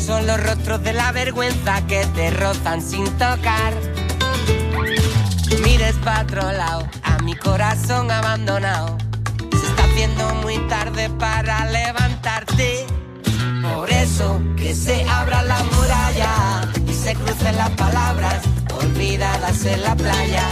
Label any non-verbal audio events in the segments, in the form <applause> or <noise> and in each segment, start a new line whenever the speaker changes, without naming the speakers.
son los rostros de la vergüenza que te rozan sin tocar. Mires para otro lado, a mi corazón abandonado. Se está haciendo muy tarde para levantarte. Por eso que se abra la muralla y se crucen las palabras olvidadas en la playa.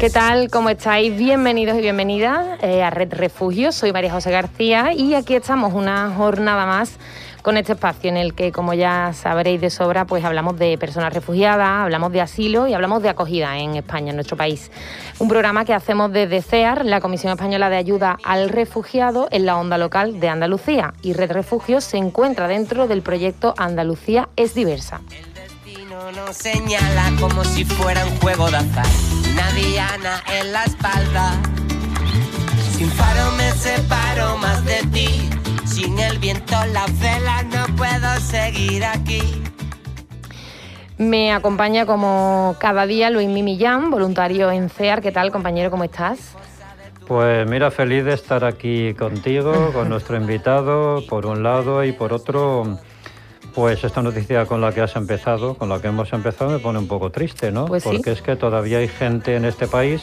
¿Qué tal? ¿Cómo estáis? Bienvenidos y bienvenidas eh, a Red Refugio. Soy María José García y aquí estamos una jornada más con este espacio en el que, como ya sabréis de sobra, pues hablamos de personas refugiadas, hablamos de asilo y hablamos de acogida en España, en nuestro país. Un programa que hacemos desde CEAR, la Comisión Española de Ayuda al Refugiado, en la onda local de Andalucía. Y Red Refugio se encuentra dentro del proyecto Andalucía es diversa.
El destino nos señala como si fuera un juego de azar. Una diana en la espalda. Sin faro me separo más de ti. Sin el viento la vela no puedo seguir aquí.
Me acompaña como cada día Luis Millán, voluntario en CEAR. ¿Qué tal, compañero? ¿Cómo estás?
Pues mira, feliz de estar aquí contigo, con <laughs> nuestro invitado, por un lado, y por otro, pues esta noticia con la que has empezado, con la que hemos empezado, me pone un poco triste, ¿no?
Pues sí.
Porque es que todavía hay gente en este país,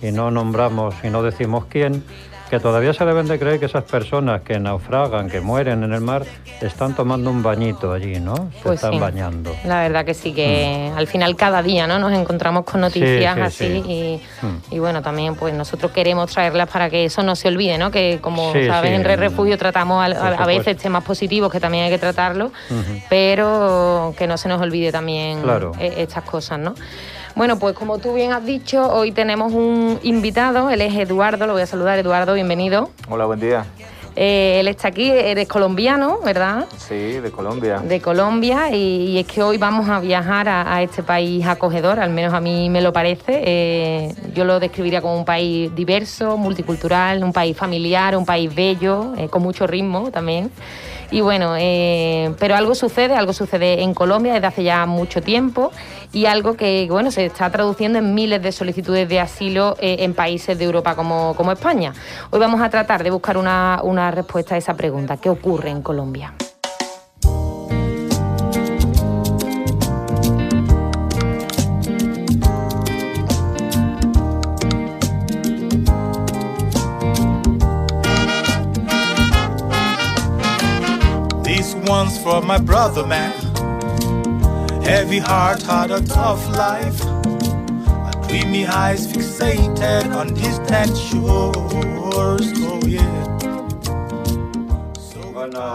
y no nombramos y no decimos quién, que todavía se deben de creer que esas personas que naufragan, que mueren en el mar, están tomando un bañito allí, ¿no? Se
Pues
están
sí.
bañando.
La verdad que sí, que al final cada día ¿no? nos encontramos con noticias
Sí, sí,
así
sí.
Y,
Mm.
y bueno, también pues nosotros queremos traerlas para que eso no se olvide, ¿no? Que como sabes en Red Refugio tratamos a, a- a veces temas positivos que también hay que tratarlos,
Ujú.
pero que no se nos olvide también
Claro.
eh, estas cosas, ¿no? Bueno, pues como tú bien has dicho, hoy tenemos un invitado, él es Eduardo, lo voy a saludar, Eduardo, bienvenido.
Hola, buen día.
Eh, él está aquí, eres colombiano, ¿verdad?
Sí, de Colombia.
de Colombia y, y es que hoy vamos a viajar a, a este país acogedor, al menos a mí me lo parece. Eh, yo lo describiría como un país diverso, multicultural, un país familiar, un país bello, eh, con mucho ritmo también. Y bueno, eh, pero algo sucede, algo sucede en Colombia desde hace ya mucho tiempo y algo que bueno se está traduciendo en miles de solicitudes de asilo eh, en países de Europa como, como España. Hoy vamos a tratar de buscar una, una respuesta a esa pregunta. ¿Qué ocurre en Colombia?
For my brother, man. Heavy heart, had a tough life. A dreamy eyes fixated on distant shores. Oh, yeah. So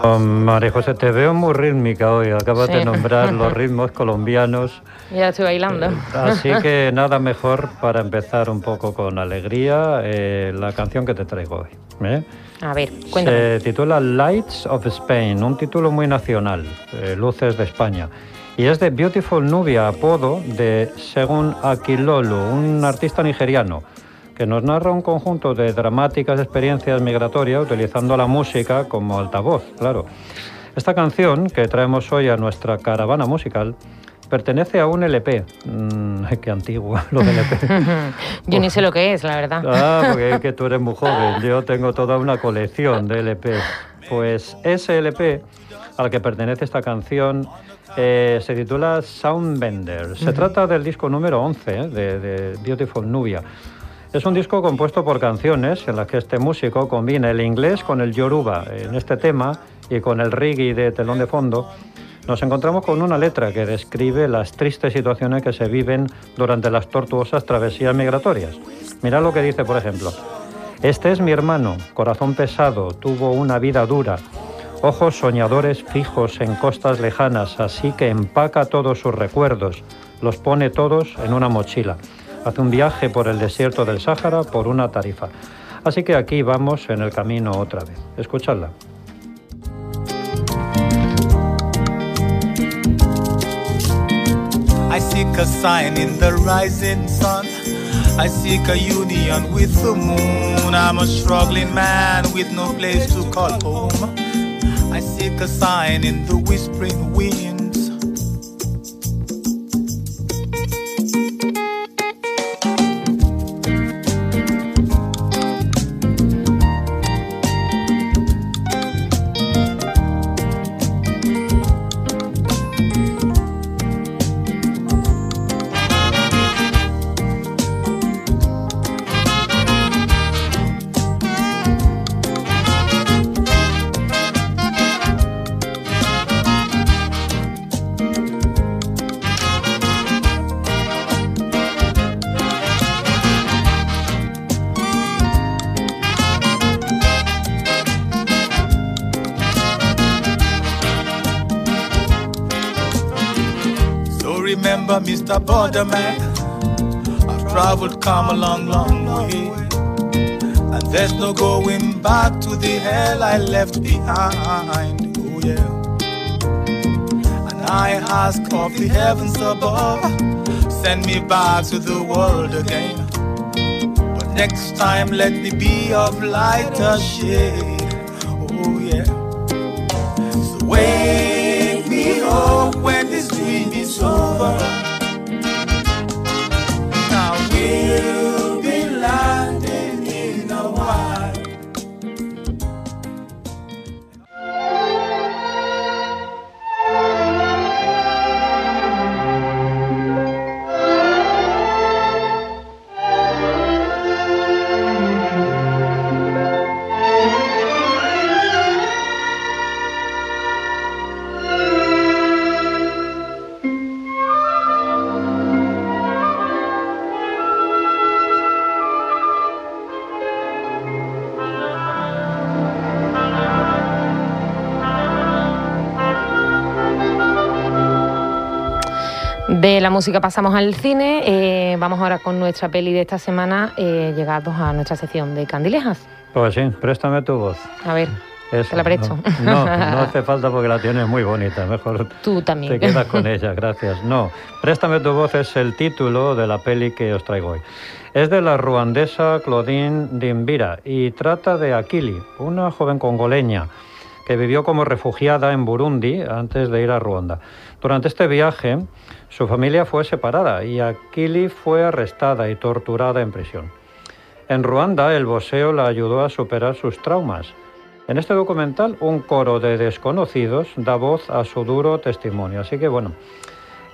Oh, María José, te veo muy rítmica hoy. Acabas
Sí.
de nombrar los <laughs> ritmos colombianos.
Ya estoy bailando.
Eh, Así que nada mejor para empezar un poco con alegría eh, la canción que te traigo hoy. ¿eh?
A ver, cuéntame.
Se titula Lights of Spain, un título muy nacional, eh, Luces de España. Y es de Beautiful Nubia, apodo de Segun Akilolu, un artista nigeriano que nos narra un conjunto de dramáticas experiencias migratorias utilizando la música como altavoz, claro. Esta canción que traemos hoy a nuestra caravana musical pertenece a un LP. Mm, qué antiguo <laughs> lo del LP. <laughs>
Yo ni sé lo que es, la verdad.
Ah, porque es <laughs> que tú eres muy joven. Yo tengo toda una colección de LP. Pues ese LP al que pertenece esta canción eh, se titula Soundbender. Se trata del disco número 11 eh, de, de Beautiful Nubia. Es un disco compuesto por canciones en las que este músico combina el inglés con el yoruba en este tema y con el reggae de telón de fondo. Nos encontramos con una letra que describe las tristes situaciones que se viven durante las tortuosas travesías migratorias. Mira lo que dice, por ejemplo. Este es mi hermano, corazón pesado, tuvo una vida dura, ojos soñadores fijos en costas lejanas, así que empaca todos sus recuerdos, los pone todos en una mochila. Hace un viaje por el desierto del Sáhara por una tarifa. Así que aquí vamos en el camino otra vez. Escuchadla.
Seek a sign in the rising sun. I seek a union with the moon. I'm a struggling man with no place to call home. I seek a sign in the whispering winds. Mr. Borderman, I've traveled come a long, long way. And there's no going back to the hell I left behind. Oh, yeah. And I ask of the heavens above, send me back to the world again. But next time, let me be of lighter shade.
De la música pasamos al cine. eh, vamos ahora con nuestra peli de esta semana, eh, llegados a nuestra sección de Candilejas.
Pues sí, préstame tu voz.
A ver, te la presto.
No, no, no <laughs> hace falta porque la tienes muy bonita. Mejor
Tú también.
te quedas con ella, gracias. No, Préstame tu voz es el título de la peli que os traigo hoy. Es de la ruandesa Claudine Dimbira y trata de Akili, una joven congoleña que vivió como refugiada en Burundi antes de ir a Ruanda. Durante este viaje, su familia fue separada y Akili fue arrestada y torturada en prisión. En Ruanda, el boxeo la ayudó a superar sus traumas. En este documental, un coro de desconocidos da voz a su duro testimonio. Así que bueno,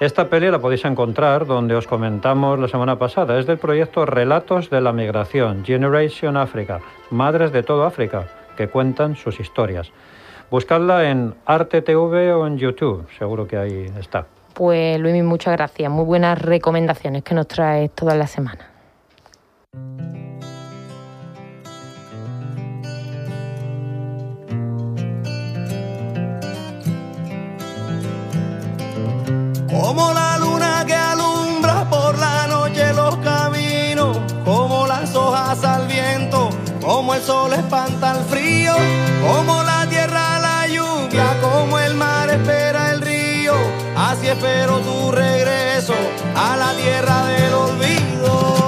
esta peli la podéis encontrar donde os comentamos la semana pasada. Es del proyecto Relatos de la Migración, Generation Africa, Madres de todo África, que cuentan sus historias. Buscadla en Arte TV o en YouTube, seguro que ahí está.
Pues Luis, muchas gracias. Muy buenas recomendaciones que nos traes todas las semanas.
Como la luna que alumbra por la noche los caminos, como las hojas al viento, como el sol espanta el frío, como espero tu regreso a la tierra del olvido.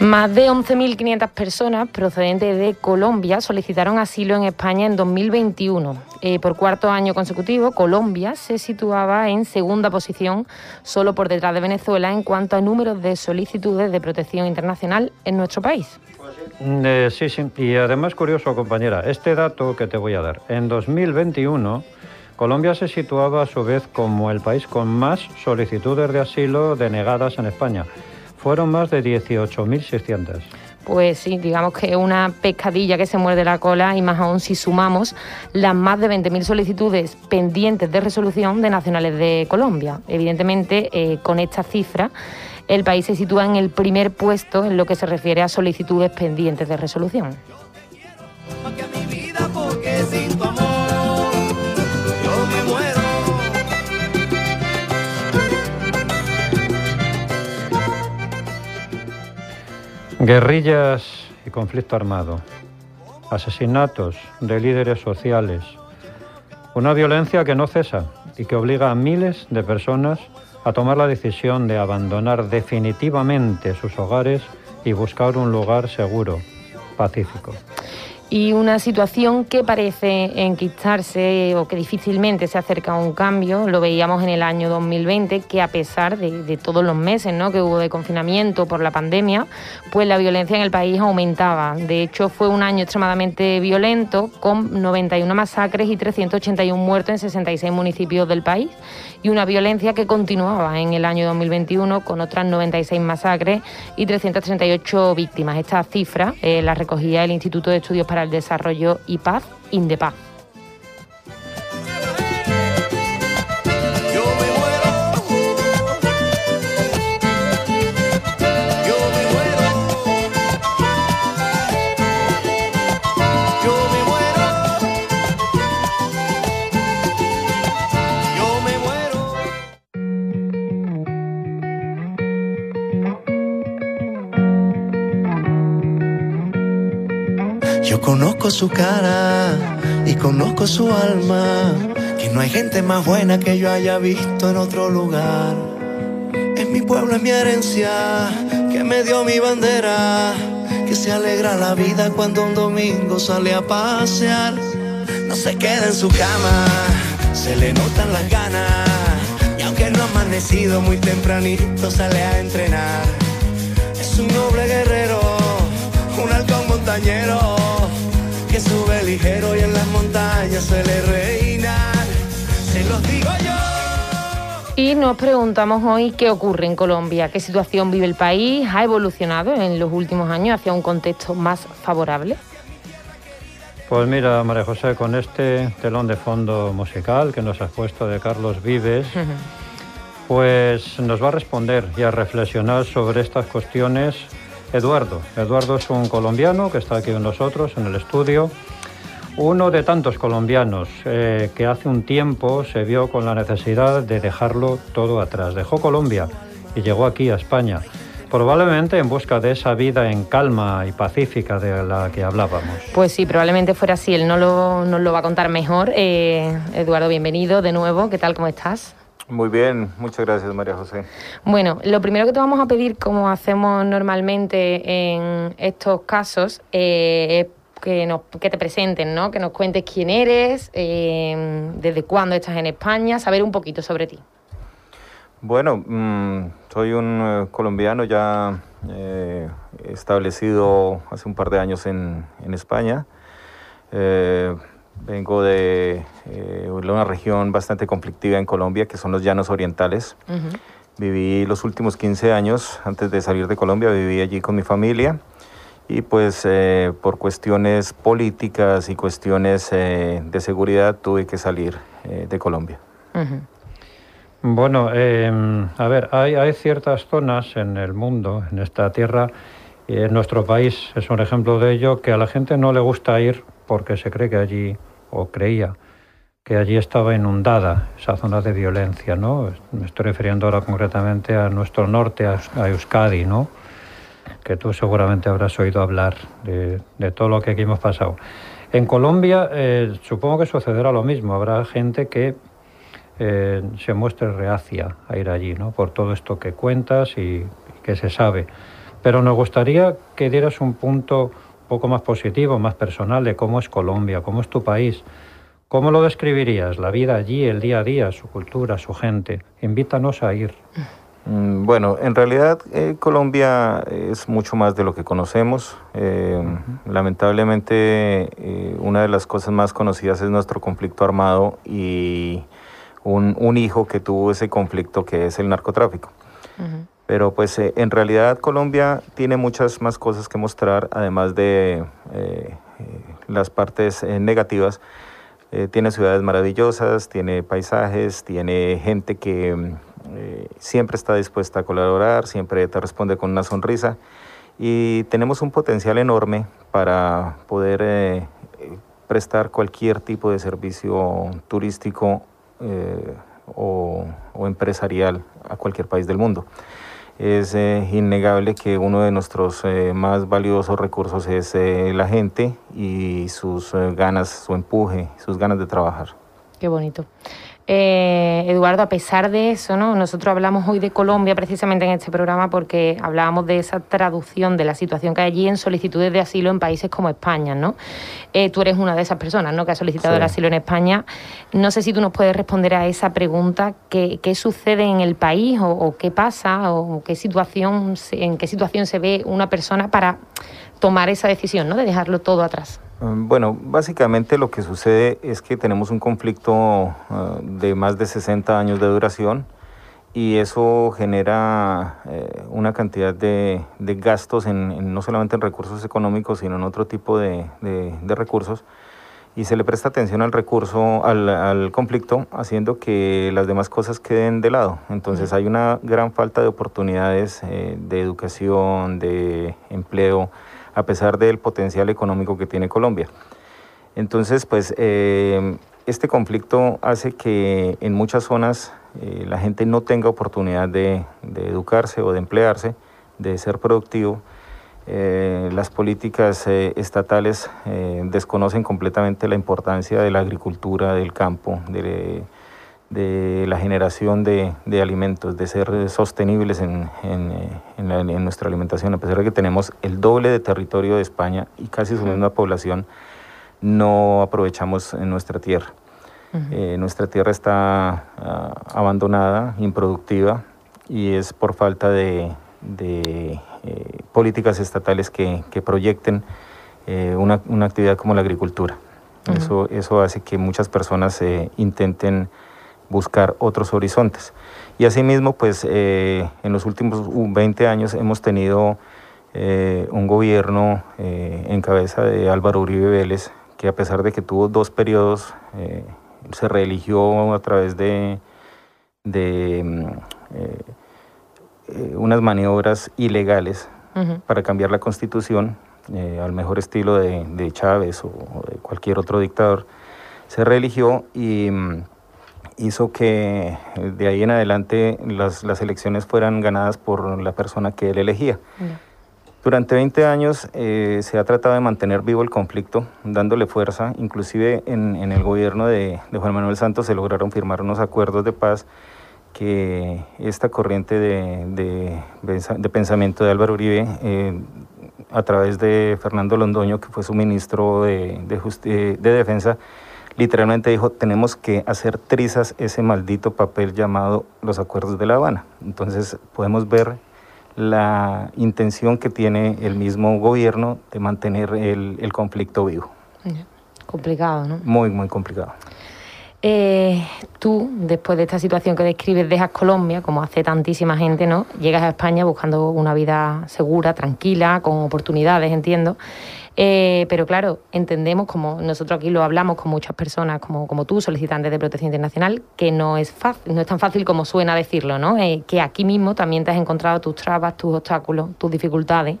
Más de 11.500 personas procedentes de Colombia solicitaron asilo en España en 2021. Eh, por cuarto año consecutivo, Colombia se situaba en segunda posición, solo por detrás de Venezuela, en cuanto a números de solicitudes de protección internacional en nuestro país.
Mm, eh, sí, sí. Y además, curioso, compañera, este dato que te voy a dar. En 2021, Colombia se situaba a su vez como el país con más solicitudes de asilo denegadas en España. Fueron más de 18.600.
Pues sí, digamos que una pescadilla que se muerde la cola y más aún si sumamos las más de 20.000 solicitudes pendientes de resolución de nacionales de Colombia. Evidentemente, eh, con esta cifra, el país se sitúa en el primer puesto en lo que se refiere a solicitudes pendientes de resolución.
Guerrillas y conflicto armado, asesinatos de líderes sociales, una violencia que no cesa y que obliga a miles de personas a tomar la decisión de abandonar definitivamente sus hogares y buscar un lugar seguro, pacífico
y una situación que parece enquistarse o que difícilmente se acerca a un cambio. Lo veíamos en el año 2020, que a pesar de, todos los meses ¿no? que hubo de confinamiento por la pandemia, pues la violencia en el país aumentaba. De hecho, fue un año extremadamente violento, con 91 masacres y 381 muertos en 66 municipios del país, y una violencia que continuaba en el año 2021 con otras 96 masacres y 338 víctimas. Esta cifra eh, la recogía el Instituto de Estudios para el Desarrollo y Paz, INDEPAZ.
Su cara y conozco su alma, que no hay gente más buena que yo haya visto en otro lugar. Es mi pueblo, es mi herencia, que me dio mi bandera, que se alegra la vida cuando un domingo sale a pasear. No se queda en su cama, se le notan las ganas, y aunque no ha amanecido muy tempranito, sale a entrenar. Es un noble guerrero, un halcón montañero ligero y en las montañas suele reinar. Se los digo yo.
Y nos preguntamos hoy qué ocurre en Colombia, qué situación vive el país, ha evolucionado en los últimos años hacia un contexto más favorable.
Pues mira, María José, con este telón de fondo musical que nos has puesto de Carlos Vives, pues nos va a responder y a reflexionar sobre estas cuestiones Eduardo. Eduardo es un colombiano que está aquí con nosotros en el estudio. Uno de tantos colombianos eh, que hace un tiempo se vio con la necesidad de dejarlo todo atrás. Dejó Colombia y llegó aquí a España, probablemente en busca de esa vida en calma y pacífica de la que hablábamos.
Pues sí, probablemente fuera así. Él no lo, nos lo va a contar mejor. Eh, Eduardo, bienvenido de nuevo. ¿Qué tal? ¿Cómo estás?
Muy bien, muchas gracias María José.
Bueno, lo primero que te vamos a pedir, como hacemos normalmente en estos casos, eh, es que, nos, que te presenten, ¿no? que nos cuentes quién eres, eh, desde cuándo estás en España, saber un poquito sobre ti.
Bueno, mm, soy un eh, colombiano ya establecido hace un par de años en, en España. Vengo de eh, una región bastante conflictiva en Colombia, que son los llanos orientales. Viví los últimos 15 años, antes de salir de Colombia, viví allí con mi familia y pues eh, por cuestiones políticas y cuestiones eh, de seguridad tuve que salir de Colombia.
Bueno, em, a ver, hay, hay, ciertas zonas en el mundo, en esta tierra, y en nuestro país es un ejemplo de ello, que a la gente no le gusta ir porque se cree que allí o creía que allí estaba inundada esa zona de violencia, ¿no? Me estoy refiriendo ahora concretamente a nuestro norte, a, Euskadi, ¿no? Que tú seguramente habrás oído hablar de, todo lo que aquí hemos pasado. En Colombia eh, supongo que sucederá lo mismo. Habrá gente que eh, se muestre reacia a ir allí, ¿no? Por todo esto que cuentas y, que se sabe. Pero nos gustaría que dieras un punto poco más positivo, más personal de cómo es Colombia, cómo es tu país. ¿Cómo lo describirías? La vida allí, el día a día, su cultura, su gente. Invítanos a ir.
Mm, bueno, en realidad eh, Colombia es mucho más de lo que conocemos. Eh, lamentablemente, eh, una de las cosas más conocidas es nuestro conflicto armado y un, un, hijo que tuvo ese conflicto que es el narcotráfico. Pero pues en realidad Colombia tiene muchas más cosas que mostrar, además de las partes negativas. tiene ciudades maravillosas, tiene paisajes, tiene gente que siempre está dispuesta a colaborar, siempre te responde con una sonrisa y tenemos un potencial enorme para poder prestar cualquier tipo de servicio turístico o, o, empresarial a cualquier país del mundo es eh, innegable que uno de nuestros eh, más valiosos recursos es eh, la gente y sus ganas, su empuje, sus ganas de trabajar.
Qué bonito. Eh, Eduardo, a pesar de eso, ¿no? nosotros hablamos hoy de Colombia precisamente en este programa porque hablábamos de esa traducción de la situación que hay allí en solicitudes de asilo en países como España. ¿no? Eh, tú eres una de esas personas ¿no? que ha solicitado el asilo en España. No sé si tú nos puedes responder a esa pregunta, ¿qué, qué sucede en el país o, qué pasa o qué situación, en qué situación se ve una persona para tomar esa decisión ¿no? de dejarlo todo atrás?
Mm, bueno, básicamente lo que sucede es que tenemos un conflicto ah, de más de 60 años de duración y eso genera eh, una cantidad de, gastos en, no solamente en recursos económicos, sino en otro tipo de, recursos. Y se le presta atención al recurso, al, conflicto, haciendo que las demás cosas queden de lado. Entonces hay una gran falta de oportunidades eh, de educación, de empleo, a pesar del potencial económico que tiene Colombia. Entonces, pues eh, este conflicto hace que en muchas zonas eh, la gente no tenga oportunidad de, educarse o de emplearse, de ser productivo. Eh, las políticas estatales desconocen completamente la importancia de la agricultura, del campo, de, de la generación de, alimentos, de ser sostenibles en, nuestra alimentación, a pesar de que tenemos el doble de territorio de España y casi su misma población, no aprovechamos en nuestra tierra. Eh, nuestra tierra está ah, abandonada, improductiva, y es por falta de, eh, políticas estatales que, proyecten eh, una, actividad como la agricultura. eso, eso hace que muchas personas intenten buscar otros horizontes. Y asimismo, pues eh, en los últimos 20 años hemos tenido eh, un gobierno eh, en cabeza de Álvaro Uribe Vélez, que a pesar de que tuvo dos periodos, se reeligió a través de, de mm, unas maniobras ilegales para cambiar la constitución al mejor estilo de, de Chávez o, de cualquier otro dictador. Se reeligió y mm, hizo que eh, de ahí en adelante las, las elecciones fueran ganadas por la persona que él elegía. Durante 20 años eh, se ha tratado de mantener vivo el conflicto, dándole fuerza. Inclusive en, en el gobierno de, de, Juan Manuel Santos se lograron firmar unos acuerdos de paz que esta corriente de, de, de pensamiento de Álvaro Uribe, eh, a través de Fernando Londoño, que fue su ministro de, de Defensa, literalmente dijo, tenemos que hacer trizas ese maldito papel llamado los acuerdos de La Habana. Entonces podemos ver la intención que tiene el mismo gobierno de mantener el, conflicto vivo.
Complicado, ¿no?
Muy, muy complicado.
Eh, tú, después de esta situación que describes, dejas Colombia, como hace tantísima gente, ¿no? Llegas a España buscando una vida segura, tranquila, con oportunidades, entiendo. Eh, pero claro, entendemos, como nosotros aquí lo hablamos con muchas personas como, como tú, solicitantes de protección internacional, que no es, fácil, no es tan fácil como suena decirlo, ¿no? Eh, que aquí mismo también te has encontrado tus trabas, tus obstáculos, tus dificultades,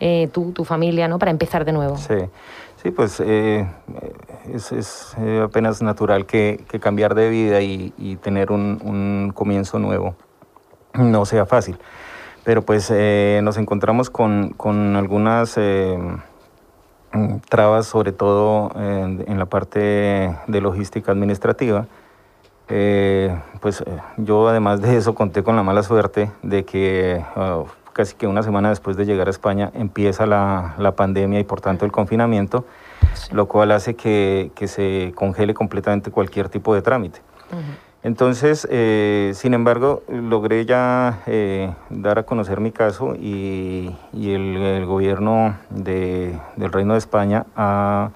eh, tú, tu familia, ¿no? Para empezar de nuevo.
Sí, sí pues es, apenas natural que, cambiar de vida y, tener un, comienzo nuevo no sea fácil. Pero pues nos encontramos con, con algunas trabas sobre todo en, la parte de logística administrativa. Eh, pues eh, yo además de eso conté con la mala suerte de que ah, casi que una semana después de llegar a España empieza la, la pandemia y por tanto el confinamiento, lo cual hace que, que, se congele completamente cualquier tipo de trámite. Entonces, eh, sin embargo, logré ya eh, dar a conocer mi caso y, el, gobierno del Reino de España ha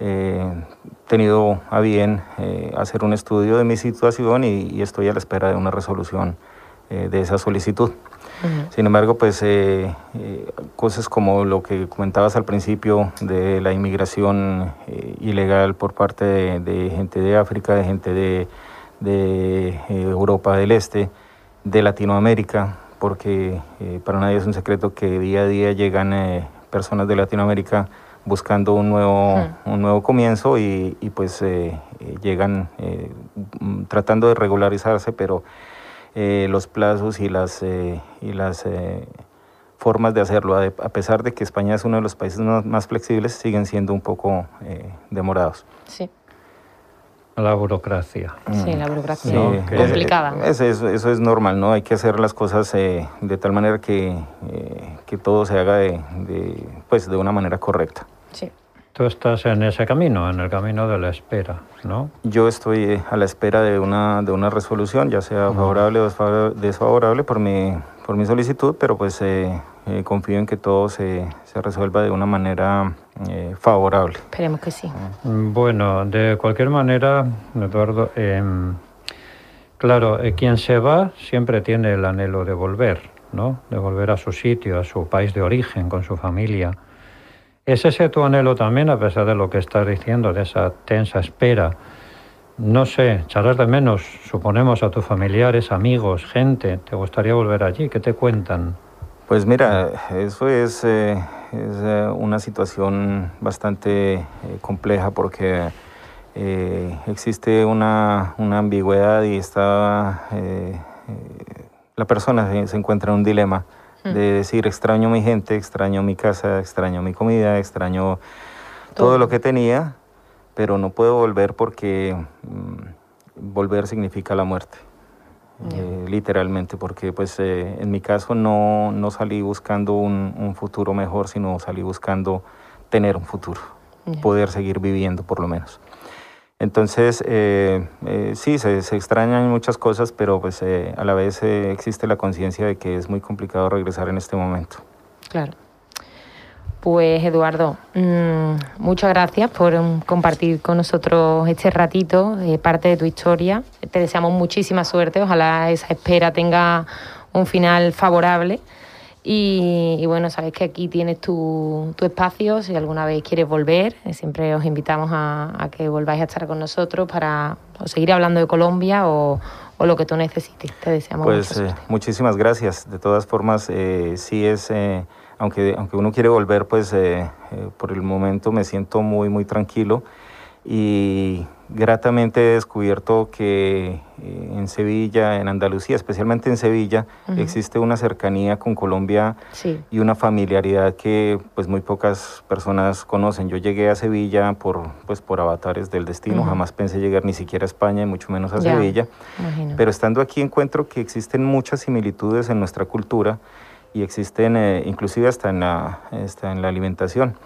eh, tenido a bien hacer un estudio de mi situación y, estoy a la espera de una resolución de esa solicitud. Sin embargo, pues cosas como lo que comentabas al principio de la inmigración ilegal por parte de gente de África, de gente de de eh, Europa del Este, de Latinoamérica, porque eh, para nadie es un secreto que día a día llegan eh, personas de Latinoamérica buscando un nuevo, hmm. un nuevo comienzo y, pues llegan mm, tratando de regularizarse, pero los plazos y las, y las formas de hacerlo, a pesar de que España es uno de los países más, más flexibles, siguen siendo un poco demorados.
Sí.
La burocracia.
Sí, la burocracia complicada.
eso, es normal, ¿no? Hay que hacer las cosas eh, de tal manera que, eh, que todo se haga de, pues, de una manera correcta.
Sí.
Tú estás en ese camino, en el camino de la espera, ¿no?
Yo estoy a la espera de una, de una resolución, ya sea favorable o desfavorable por mi, por mi solicitud, pero pues eh, eh, confío en que todo se, se, resuelva de una manera eh, favorable.
Esperemos que sí.
Bueno, de cualquier manera, Eduardo, em, claro, quien se va siempre tiene el anhelo de volver, ¿no? De volver a su sitio, a su país de origen, con su familia. ¿Es ese tu anhelo también, a pesar de lo que estás diciendo, de esa tensa espera? No sé, echarás de menos, suponemos, a tus familiares, amigos, gente. ¿Te gustaría volver allí? ¿Qué te cuentan?
Pues mira, eso es, eh, eh, una situación bastante eh, compleja porque existe una, una, ambigüedad y está, la persona se encuentra en un dilema de decir extraño mi gente, extraño mi casa, extraño mi comida, extraño todo, lo que tenía, pero no puedo volver porque mm, volver significa la muerte. Eh, literalmente, porque pues eh, en mi caso no, no salí buscando un, futuro mejor, sino salí buscando tener un futuro, poder seguir viviendo por lo menos. Entonces, eh, eh, sí, se, se, extrañan muchas cosas, pero pues eh, a la vez existe la conciencia de que es muy complicado regresar en este momento.
Claro. Pues Eduardo, mm, muchas gracias por mm, compartir con nosotros este ratito, parte de tu historia. Te deseamos muchísima suerte, ojalá esa espera tenga un final favorable y, bueno, sabéis que aquí tienes tu, tu, espacio, si alguna vez quieres volver, eh, siempre os invitamos a, que volváis a estar con nosotros para seguir hablando de Colombia o, o, lo que tú necesites. Te deseamos
Pues
eh,
muchísimas gracias. De todas formas, eh, sí es, eh, aunque, aunque uno quiere volver, pues por el momento me siento muy, muy tranquilo y gratamente he descubierto que eh, en Sevilla, en Andalucía, especialmente en Sevilla, existe una cercanía con Colombia y una familiaridad que pues muy pocas personas conocen. Yo llegué a Sevilla por pues por avatares del destino, jamás pensé llegar ni siquiera a España y mucho menos a Sevilla. Pero estando aquí encuentro que existen muchas similitudes en nuestra cultura y existen eh, inclusive hasta en la, en la alimentación.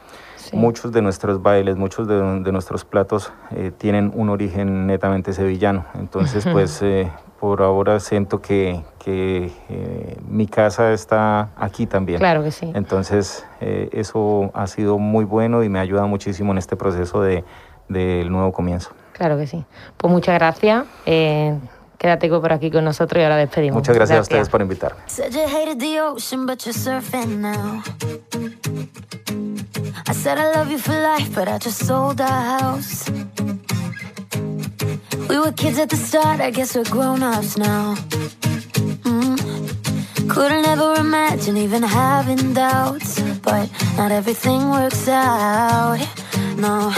Muchos de nuestros bailes, muchos de, nuestros platos eh, tienen un origen netamente sevillano. Entonces, pues eh, por ahora siento que, que eh, mi casa está aquí también.
Claro que sí.
Entonces, eso ha sido muy bueno y me ha ayudado muchísimo en este proceso del de, nuevo comienzo.
Claro que sí. Pues muchas gracias. Quédate por aquí con nosotros y ahora despedimos.
Muchas gracias, a ustedes por invitarme. I said I love you for life, but I just sold our house. We were kids at the start, I guess we're grown ups now. Mm. Couldn't ever imagine even having doubts, but not everything works out. No,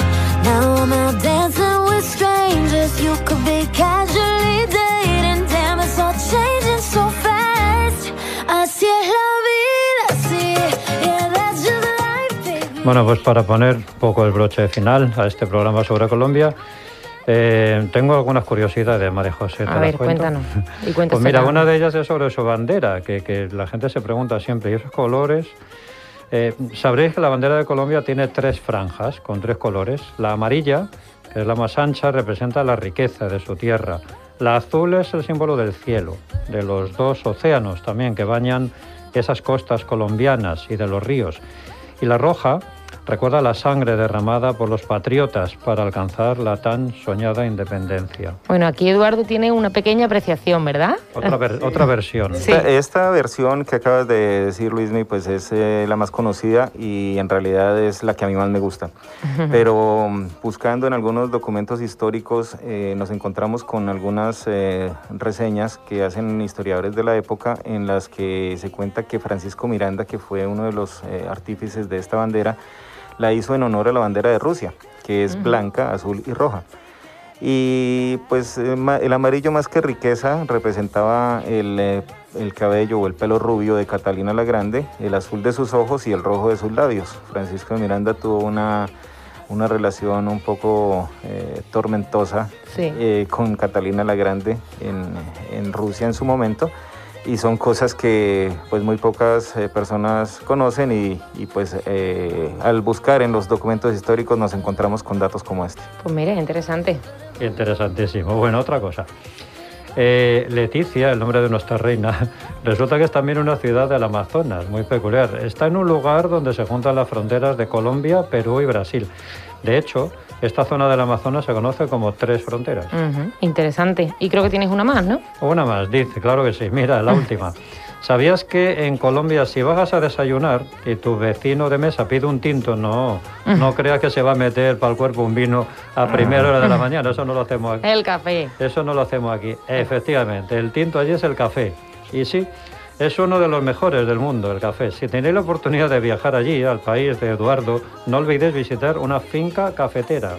now I'm out dancing with strangers. You could be casually dating, damn, it's all changing so fast. Así es la vida, sí, yeah, that's just Bueno, pues para poner un poco el broche final a este programa sobre Colombia, eh, tengo algunas curiosidades, María José.
a ver, cuéntanos. Y <laughs>
pues mira, una de ellas es sobre su bandera, que, la gente se pregunta siempre, ¿y esos colores? Eh, sabréis que la bandera de Colombia tiene tres franjas con tres colores. La amarilla, que es la más ancha, representa la riqueza de su tierra. La azul es el símbolo del cielo, de los dos océanos también que bañan esas costas colombianas y de los ríos. Y la roja recuerda la sangre derramada por los patriotas para alcanzar la tan soñada independencia.
Bueno, aquí Eduardo tiene una pequeña apreciación, ¿verdad?
Otra, versión. Esta, versión que acabas de decir, Luismi, pues es eh, la más conocida y en realidad es la que a mí más me gusta. Pero mm, buscando en algunos documentos históricos eh, nos encontramos con algunas eh, reseñas que hacen historiadores de la época en las que se cuenta que Francisco Miranda, que fue uno de los artífices de esta bandera, la hizo en honor a la bandera de Rusia, que es blanca, azul y roja. Y pues eh, el amarillo más que riqueza representaba eh, el, cabello o el pelo rubio de Catalina la Grande, el azul de sus ojos y el rojo de sus labios. Francisco de Miranda tuvo una una relación un poco eh, tormentosa
Sí.
eh, con Catalina la Grande en, en Rusia en su momento y son cosas que pues muy pocas eh, personas conocen y, y, pues eh, al buscar en los documentos históricos nos encontramos con datos como este.
Pues mira, interesante.
Interesantísimo. Bueno, otra cosa. Eh, Leticia, el nombre de nuestra reina, <laughs> resulta que es también una ciudad del Amazonas, muy peculiar. Está en un lugar donde se juntan las fronteras de Colombia, Perú y Brasil. De hecho, esta zona del Amazonas se conoce como tres fronteras.
Interesante. Y creo que tienes una más, ¿no?
Una más, dice, claro que sí. <laughs> Mira, la última. ¿Sabías que en Colombia si vas a desayunar y tu vecino de mesa pide un tinto, no, no creas que se va a meter para el cuerpo un vino a primera hora de la <laughs> mañana, eso no lo hacemos aquí.
El café.
Eso no lo hacemos aquí. Efectivamente, el tinto allí es el café. Y sí, es uno de los mejores del mundo, el café. Si tenéis la oportunidad de viajar allí, al país de Eduardo, no olvidéis visitar una finca cafetera.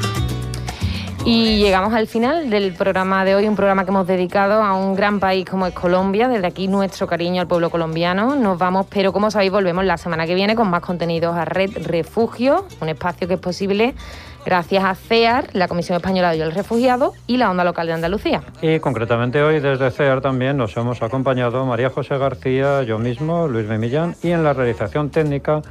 Y llegamos al final del programa de hoy, un programa que hemos dedicado a un gran país como es Colombia. Desde aquí nuestro cariño al pueblo colombiano. Nos vamos, pero como sabéis, volvemos la semana que viene con más contenidos a Red Refugio, un espacio que es posible gracias a CEAR, la Comisión Española de al Refugiado y la Onda Local de Andalucía.
Y concretamente hoy desde CEAR también nos hemos acompañado María José García, yo mismo, Luis Memillán y en la realización técnica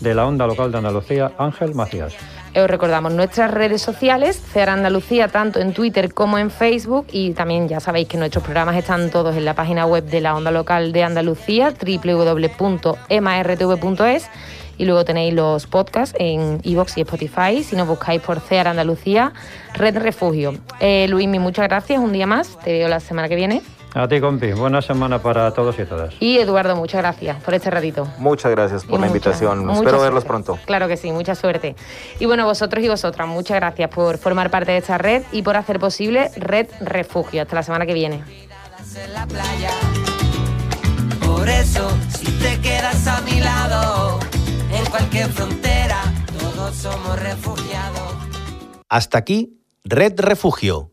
de la Onda Local de Andalucía, Ángel Macías.
Os recordamos nuestras redes sociales, CEAR Andalucía, tanto en Twitter como en Facebook. Y también ya sabéis que nuestros programas están todos en la página web de la Onda Local de Andalucía, www.emartv.es. Y luego tenéis los podcasts en iVoox y Spotify. Si nos buscáis por CEAR Andalucía, Red Refugio. Eh, Luismi, muchas gracias. Un día más. Te veo la semana que viene.
A ti, compi, buena semana para todos y todas.
Y Eduardo, muchas gracias por este ratito.
Muchas gracias
Y
por la
mucha-
invitación.
mucha
Espero verlos pronto.
Claro que sí, mucha suerte. Y bueno, vosotros y vosotras, muchas gracias por formar parte de esta red y por hacer posible Red Refugio. Hasta la semana que viene.
en la playa. Por eso, si te quedas a mi lado, en cualquier frontera, todos somos refugiados.
Hasta aquí, Red Refugio,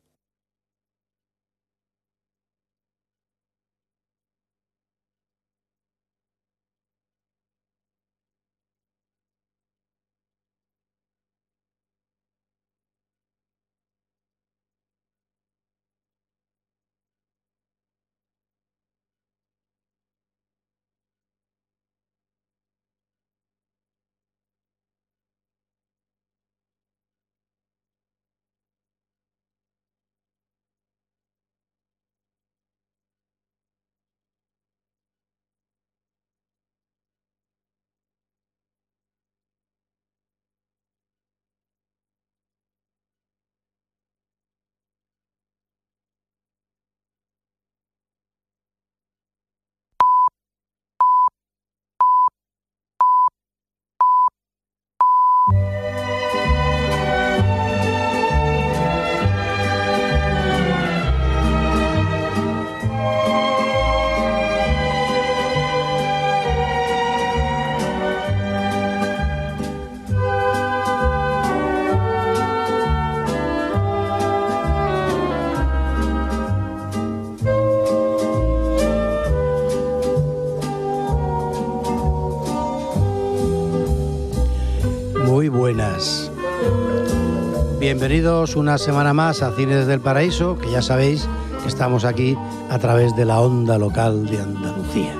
Bienvenidos una semana más a Cines del Paraíso, que ya sabéis que estamos aquí a través de la onda local de Andalucía.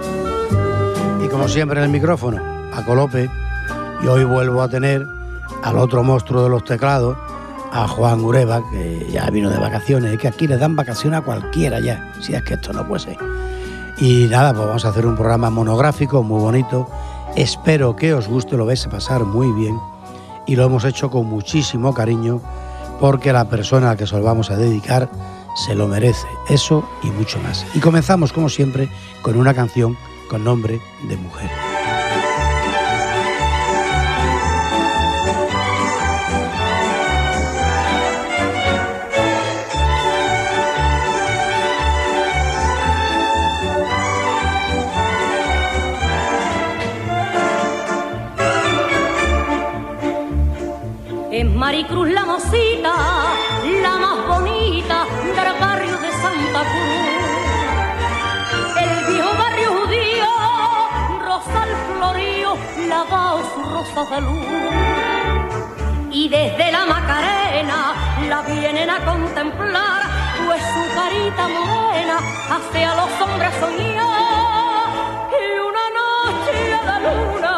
Y como siempre en el micrófono, a Colope, y hoy vuelvo a tener al otro monstruo de los teclados, a Juan Ureba, que ya vino de vacaciones, es que aquí le dan vacaciones a cualquiera ya, si es que esto no puede ser. Y nada, pues vamos a hacer un programa monográfico muy bonito. Espero que os guste, lo vais a pasar muy bien. Y lo hemos hecho con muchísimo cariño porque la persona a la que se lo vamos a dedicar se lo merece. Eso y mucho más. Y comenzamos, como siempre, con una canción con nombre de mujer.
Es Maricruz la mosita, la más bonita del barrio de Santa Cruz. El viejo barrio judío, Rosal Florío, lavao su rosa de luz. Y desde la Macarena la vienen a contemplar, pues su carita morena hace a los hombres soñar. Y una noche la luna